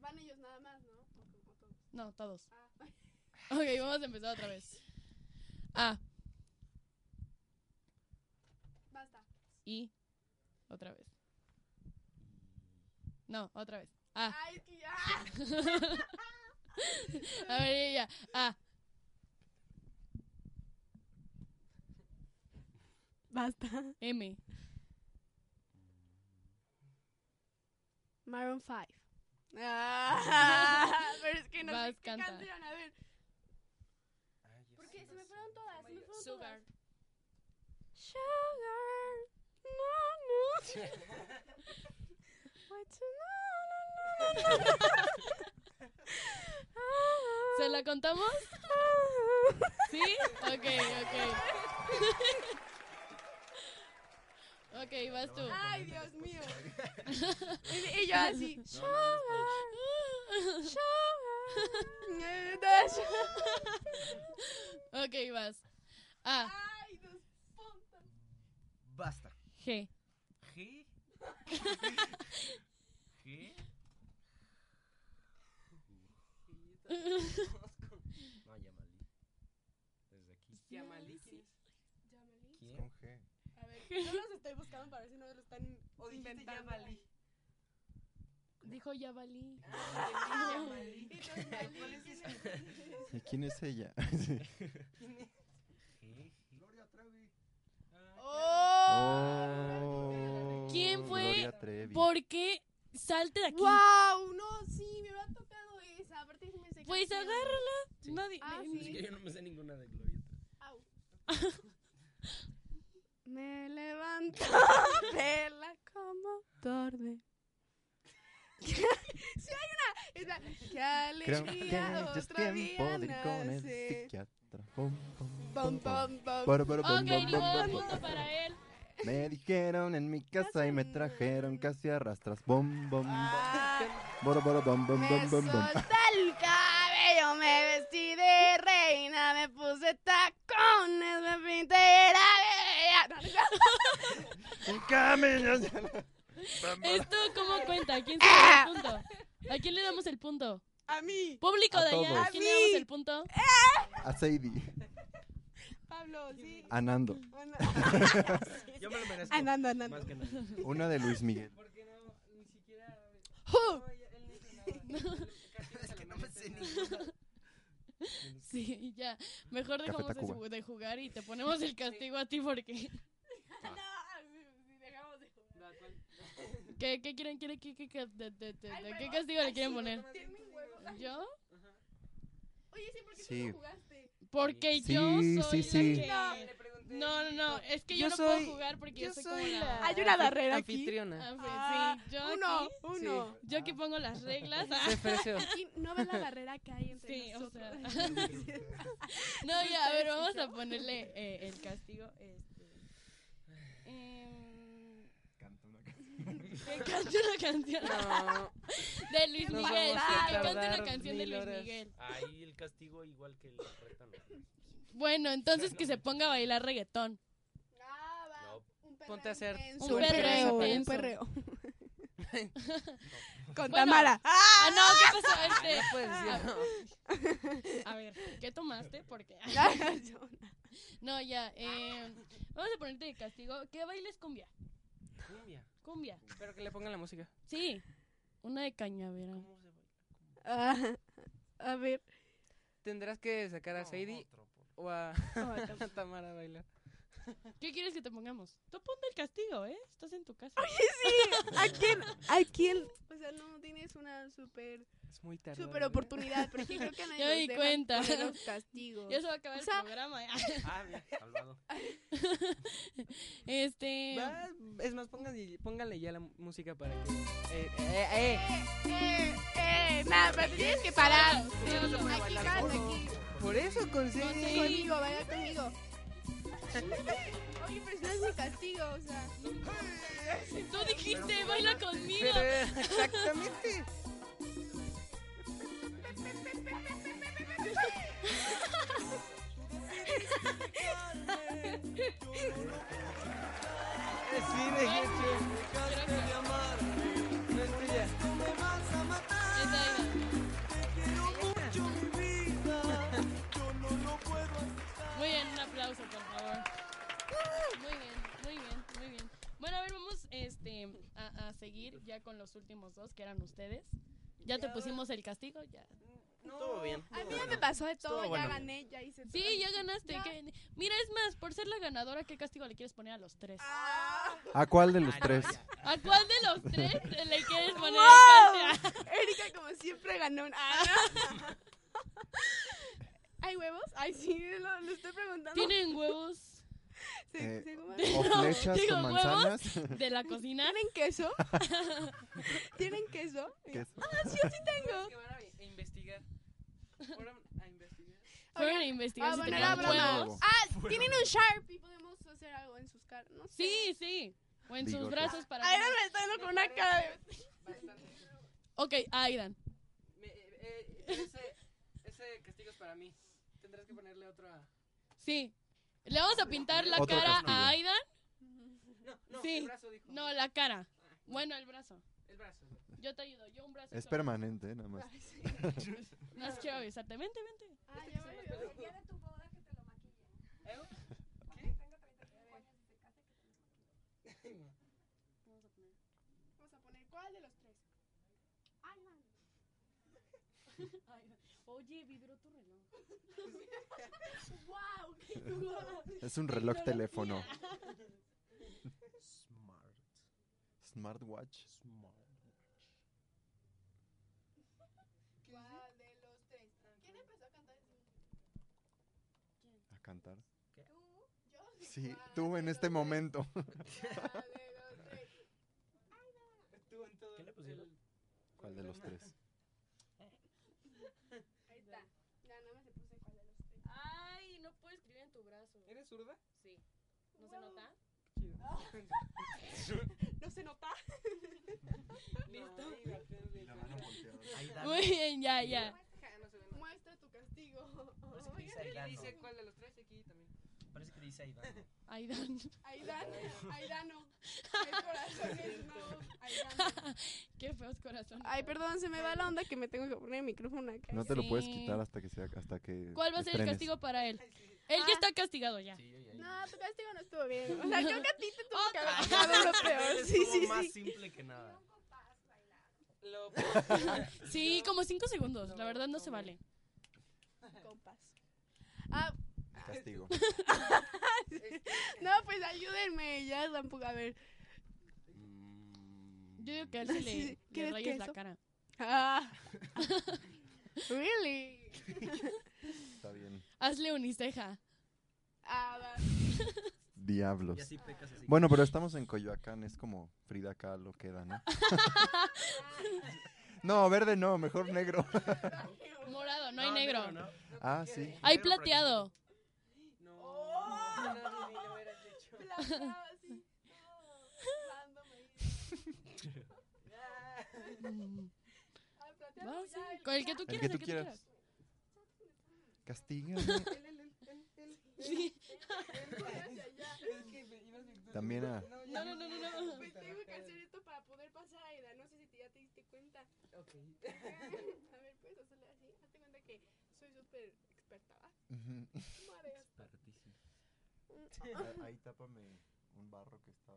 Van ellos nada más, ¿no? O, o todos. No, todos. Ah. Ok, vamos a empezar otra vez. A, Basta. I, otra vez. No, otra vez. A. Ay, es que ya. Hallelujah. Ah. Uh, Basta. M. Maroon 5. Ah, pero es que no Vas sé qué canta. canción, a ver. Porque se me fueron todas, se me fueron Sugar. Sugar. No, no. What's no, no, no, no, no. ¿Se la contamos? ¿Sí? Ok, ok. ok, vas tú. Ay, Dios mío. Y, yo así. Ok, vas. A, Ay, dos puntos. Basta. G. G. G. No, Yamalí. Desde aquí. Yamalí, ¿quién es? Yamalí. ¿Quién? Con G. A ver, yo los estoy buscando para ver si no lo están inventando. Dijo Yabalí. ¿Y quién es ella? Gloria Trevi. Oh, ¿Quién fue? Gloria Trevi. ¿Por qué? Salte de aquí. ¡Wow! No, Aparte sí me sé Pues canciones. agárrala. Nadie. Ah, Es que yo no me sé ninguna de. Au. Me levanto de la cama tarde. sí hay una. Es la, qué Creo que alegría es otro tiempo día de ir con el nace. psiquiatra. Pum, pum, Pum, pum, pum, pum. Para, para, pum, Ok, pum, ni pum, modo, pum. punto para él. Me dijeron en mi casa y me trajeron casi a rastras. Bom, bom, bom. Bora, bora, bom, bom, Me bom, bom, bom. solté el cabello, me vestí de reina, me puse tacones, me pinté y era bella. ¿Esto cómo cuenta? ¿Quién se da el punto? ¿A quién le damos el punto? A mí. Público A de allá. ¿a quién le damos el punto? A Sadie. Pablo, sí. A Nando. Yo me lo merezco. Andando, andando. Más que nada. Una de Luis Miguel. Porque no, ni siquiera. Ju. Es que no me sé ninguna. Sí, ya. Mejor dejamos de, de jugar y te ponemos el castigo a ti porque... ¿Qué, qué quieren? quieren qué, qué, qué- de, de- de- de qué castigo le quieren poner? ¿Yo? Oye, sí, ¿por qué Sí. tú no jugaste? Porque Sí, yo sí, soy sí. la que... No, no, no, es que yo, Yo no soy- puedo jugar porque yo, yo soy, soy como la... la- Hay una barrera aquí. Anfitriona. Ah, pues, Ah, sí, yo uno, aquí, uno. yo aquí pongo las reglas. ah. Se ofreció. Aquí no ves la barrera que hay entre Sí, o nosotros. sea. No, ya, a ver, vamos a ponerle eh, el castigo. Este. Em, que cante una canción. No. De Luis Nos Miguel. vamos Sí, que cante una canción de mil Luis horas. Miguel. Ahí el castigo igual que el reto, ¿no? Bueno, entonces que se ponga a bailar reggaetón. Ah, va. No. Un perreo Ponte a hacer intenso, un un perreo perreo, un intenso. perreo. Con Bueno. Tamara. Ah, no, ¿qué pasó? Este, No puedes decir no. a ver, ¿qué tomaste? Porque. No, ya. Eh, vamos a ponerte de castigo. Que bailes cumbia. Cumbia. Cumbia. Pero que le pongan la música. Sí. Una de cañavera. ¿Cómo se baila? Ah, a ver. Tendrás que sacar a No, Sadie otro, por- o a Oh, a Tamara a bailar. ¿Qué quieres que te pongamos? Tú ponte el castigo, ¿eh? Estás en tu casa. ¿A quién? ¿A quién? O sea, no tienes una super Es muy tarde. super oportunidad, porque creo que nadie nos me di deja cuenta. poner los castigos. Ya se va a acabar O sea- el programa. Ah, bien, salvado. Este. Va, es más, pónganle, pónganle ya la música para que. Eh, eh, eh. Eh, eh, nada, pero te tienes que parar. Sí, no se puede Aquí, solo. aquí. Por eso conseguí. Conmigo, vaya conmigo. Oye, pero si no es mi castigo, o sea. Tú dijiste, baila conmigo. Pero, exactamente. Muy bien, un aplauso, por favor. Muy bien, muy bien, muy bien. Bueno, a ver, vamos este, a, a seguir ya con los últimos dos, que eran ustedes. Ya te pusimos el castigo, ya. Estuvo bien. A mí ya me pasó de todo, Estuvo ya bueno. gané, ya hice todo. Sí, ya ganaste. Ya. ¿qué? Mira, es más, por ser la ganadora, ¿qué castigo le quieres poner a los tres? Ah, ¿A cuál de los tres? ¿A cuál de los tres le quieres poner ¡Wow! el? Erika, como siempre, ganó un. Ah, no. ¿Hay huevos? Ay, sí, lo, lo estoy preguntando. ¿Tienen huevos? Sí, Eh. ¿O flechas Digo, con huevos manzanas? de la cocina. ¿Tienen queso? ¿Tienen queso? Queso. Ah, sí, sí tengo. Investigar. Fueron a investigar. Fueron a investigar Ah, si bueno, tenían era broma. huevos. Ah, tienen un Sharpie. Podemos hacer algo en sus caras. No sé. Sí, sí. O en sus brazos para. Aidan me está dando con una cara de. Ok, Aidan. Me- eh, eh, ese, ese castigo es para mí. Tendrás que ponerle otro a. Sí. ¿Le vamos a pintar la Otro cara castigo. a Aidan? No, no, Sí. el brazo dijo. No, la cara. Bueno, el brazo. El brazo. Yo te ayudo. Yo un brazo. Es permanente, ¿eh? nada más. No es quiero avisarte. Vente, vente. Ah, ya veo. Vamos a poner ¿cuál de los tres? Aidan. Oye, vibró tu reloj. ¡Wow! ¡Qué cool! Es un reloj teléfono. Smart. Smartwatch. ¿Cuál de los tres? ¿Quién empezó a cantar ese ¿A cantar? ¿Tú? ¿Yo? Sí, ¿Cuál tú en este momento. ¿Cuál de los tres? Tú en todo. ¿Qué le pusieron? ¿Cuál de los tres? Ahí está. Ya no me se puse cuál de los tres. Ay, no puedo escribir en tu brazo. ¿Eres zurda? Sí. ¿No se nota? ¿No se nota? Listo. Ahí da. Muy bien, ya, ya. Muestra tu castigo. Parece que dice Aquí Aidano. dice cuál de los tres aquí también. Parece que dice Aidano. Aidan. Aidano. Aidano. El corazón es no. Aidano. Qué feos corazones. Ay, perdón, se me va la onda que me tengo que poner el micrófono acá. No te lo puedes quitar hasta que sea hasta que ¿Cuál va a ser el estrenes. castigo para él? Él ya está castigado ya. No, tu castigo no estuvo bien. O sea, creo que a ti te tuvo que haber Ah, lo peor. Sí, estuvo sí, más sí. simple que nada. Lo... Sí, como cinco segundos. La verdad no se vale. Ah, Castigo. no, pues ayúdenme. Ya tampoco. A ver. Yo digo que a él se le, le ¿quieres rayes la queso? cara. Ah. really? Está bien. Hazle uniceja. Ah, va. Diablos. Y así pecas así. Bueno, pero estamos en Coyoacán, es como Frida Kahlo queda, ¿no? no, verde no, mejor negro. No hay No, negro. ¿no? ah, sí. Hay Negro, pero plateado. No, no, no, ni lo hubieras hecho. Plateado, así. todo random ahí. Ah, plateado, Vas, ya, el- Con el que tú El quieras. que tú quieras. Sí. hacia allá. También a... No, no, no, no, no. Pues tengo que hacer esto para poder pasar, Aida. No sé si te- ya te diste cuenta. Ok. A ver, puedes hacerle así. Hazte cuenta que soy súper experta, ¿va? Ujú. Madre. Expertísimo. Ahí- tápame un barro que está.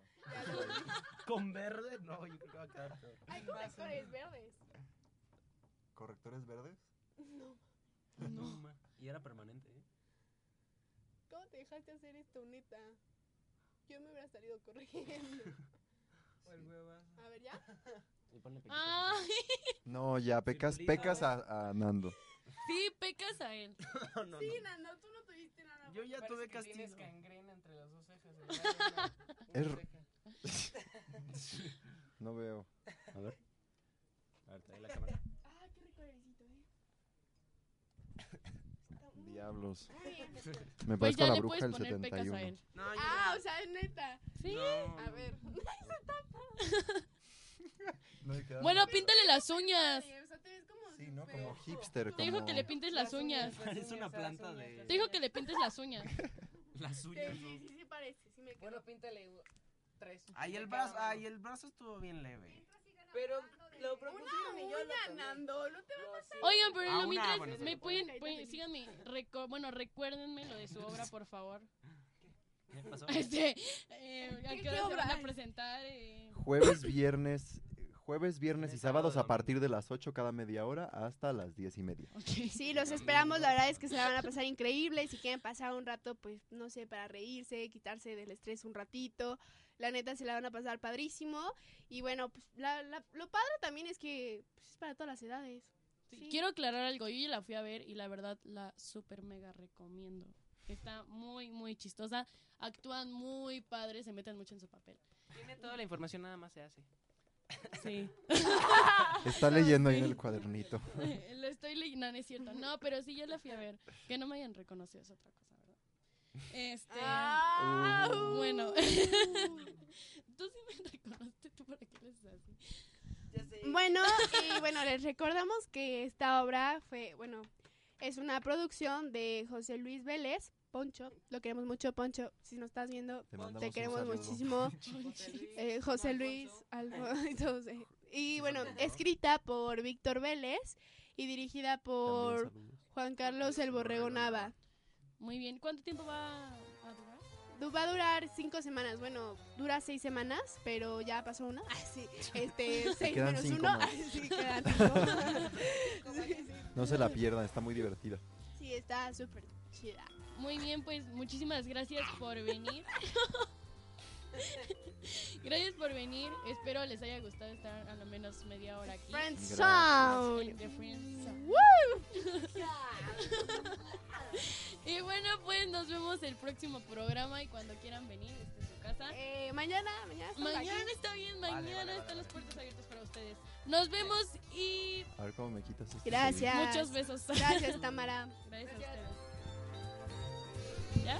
¿Con verde? No, yo creo que va a quedar peor. Hay correctores verdes. ¿Correctores verdes? No. No. ma. Y era permanente, ¿eh? ¿Cómo te dejaste hacer esto, neta? Yo me hubiera salido corrigiendo. ¿Cuál hueva? A ver, ¿ya? Y ponle Ay, No, ya, pecas, pecas a, a Nando. Sí, pecas a él. No, no, Sí, no. Nando, tú no tuviste nada. Yo ya Parece tuve castigo. Tienes gangrena entre las dos cejas. Es- ceja. No veo. A ver. A ver, trae la cámara. Ah, qué rico airecito, ¿eh? Diablos. Me Pues ya a la bruja del poner pecas a 71. él. No, Ah, o sea, es neta. Sí. no. A ver. Bueno, píntale las uñas. Sí, ¿no? Como hipster. Te dijo como- que le pintes las uñas. Parece una las planta uñas, de- Te dijo que le pintes las uñas. Las uñas. sí, sí, sí parece. Sí me. Bueno, píntale tres. Ay, de el brazo, ay, el brazo estuvo bien leve. Pero lo propusieron y yo lo uña, tomé. Nando. No te va a. Oigan, pero Ah, lo mientras bueno, me pueden, Ahí pueden- síganme, reco- bueno, recuérdenme lo de su obra, por favor. ¿Qué pasó? Este, eh, ¿a ¿Qué- qué qué hora se van obra? a presentar? Eh, Jueves, viernes, Jueves, viernes y sábados a partir de las 8 cada media hora hasta las 10 y media. Sí, los esperamos. La verdad es que se la van a pasar increíble. Si quieren pasar un rato, pues no sé, para reírse, quitarse del estrés un ratito. La neta se la van a pasar padrísimo. Y bueno, pues la- la- lo padre también es que pues, es para todas las edades. Sí, Quiero aclarar algo, yo ya la fui a ver y la verdad la super mega recomiendo. Está muy, muy chistosa, actúan muy padres, se meten mucho en su papel. Tiene toda la información, nada más se hace. Sí. Está leyendo ahí en el cuadernito. Lo estoy leyendo, no es cierto. No, pero sí yo la fui a ver. Que no me hayan reconocido es otra cosa, ¿verdad? Este. Ah. Bueno. Tú sí me reconociste, ¿tú para qué le haces así? Bueno, y bueno, les recordamos que esta obra fue, bueno, es una producción de José Luis Vélez, Poncho, lo queremos mucho, Poncho, si nos estás viendo, Te queremos muchísimo. Eh, José Luis, Alfo- y todos, eh. Y bueno, escrita por Víctor Vélez y dirigida por Juan Carlos El Borrego Nava. Muy bien. ¿Cuánto tiempo va a durar? Du- Va a durar cinco semanas. Bueno, dura seis semanas, pero ya pasó una. Ah, sí. Este, seis menos cinco uno. Ah, sí, quedan cinco. Sí, sí. No se la pierdan, está muy divertida. Sí, está súper chida. Muy bien, pues muchísimas gracias por venir. gracias por venir. Espero les haya gustado estar a lo menos media hora aquí. Friend Gracias. Sound. En The Friend Sound. ¡Woo! y bueno, pues nos vemos el próximo programa y cuando quieran venir, esta es su casa. Eh, mañana, mañana. Mañana aquí. está bien, mañana vale, vale, están las puertas abiertas para ustedes. Nos vemos y A ver cómo me quitas este Gracias. muchos besos. Gracias, Tamara. Gracias a ustedes. ¿Ya?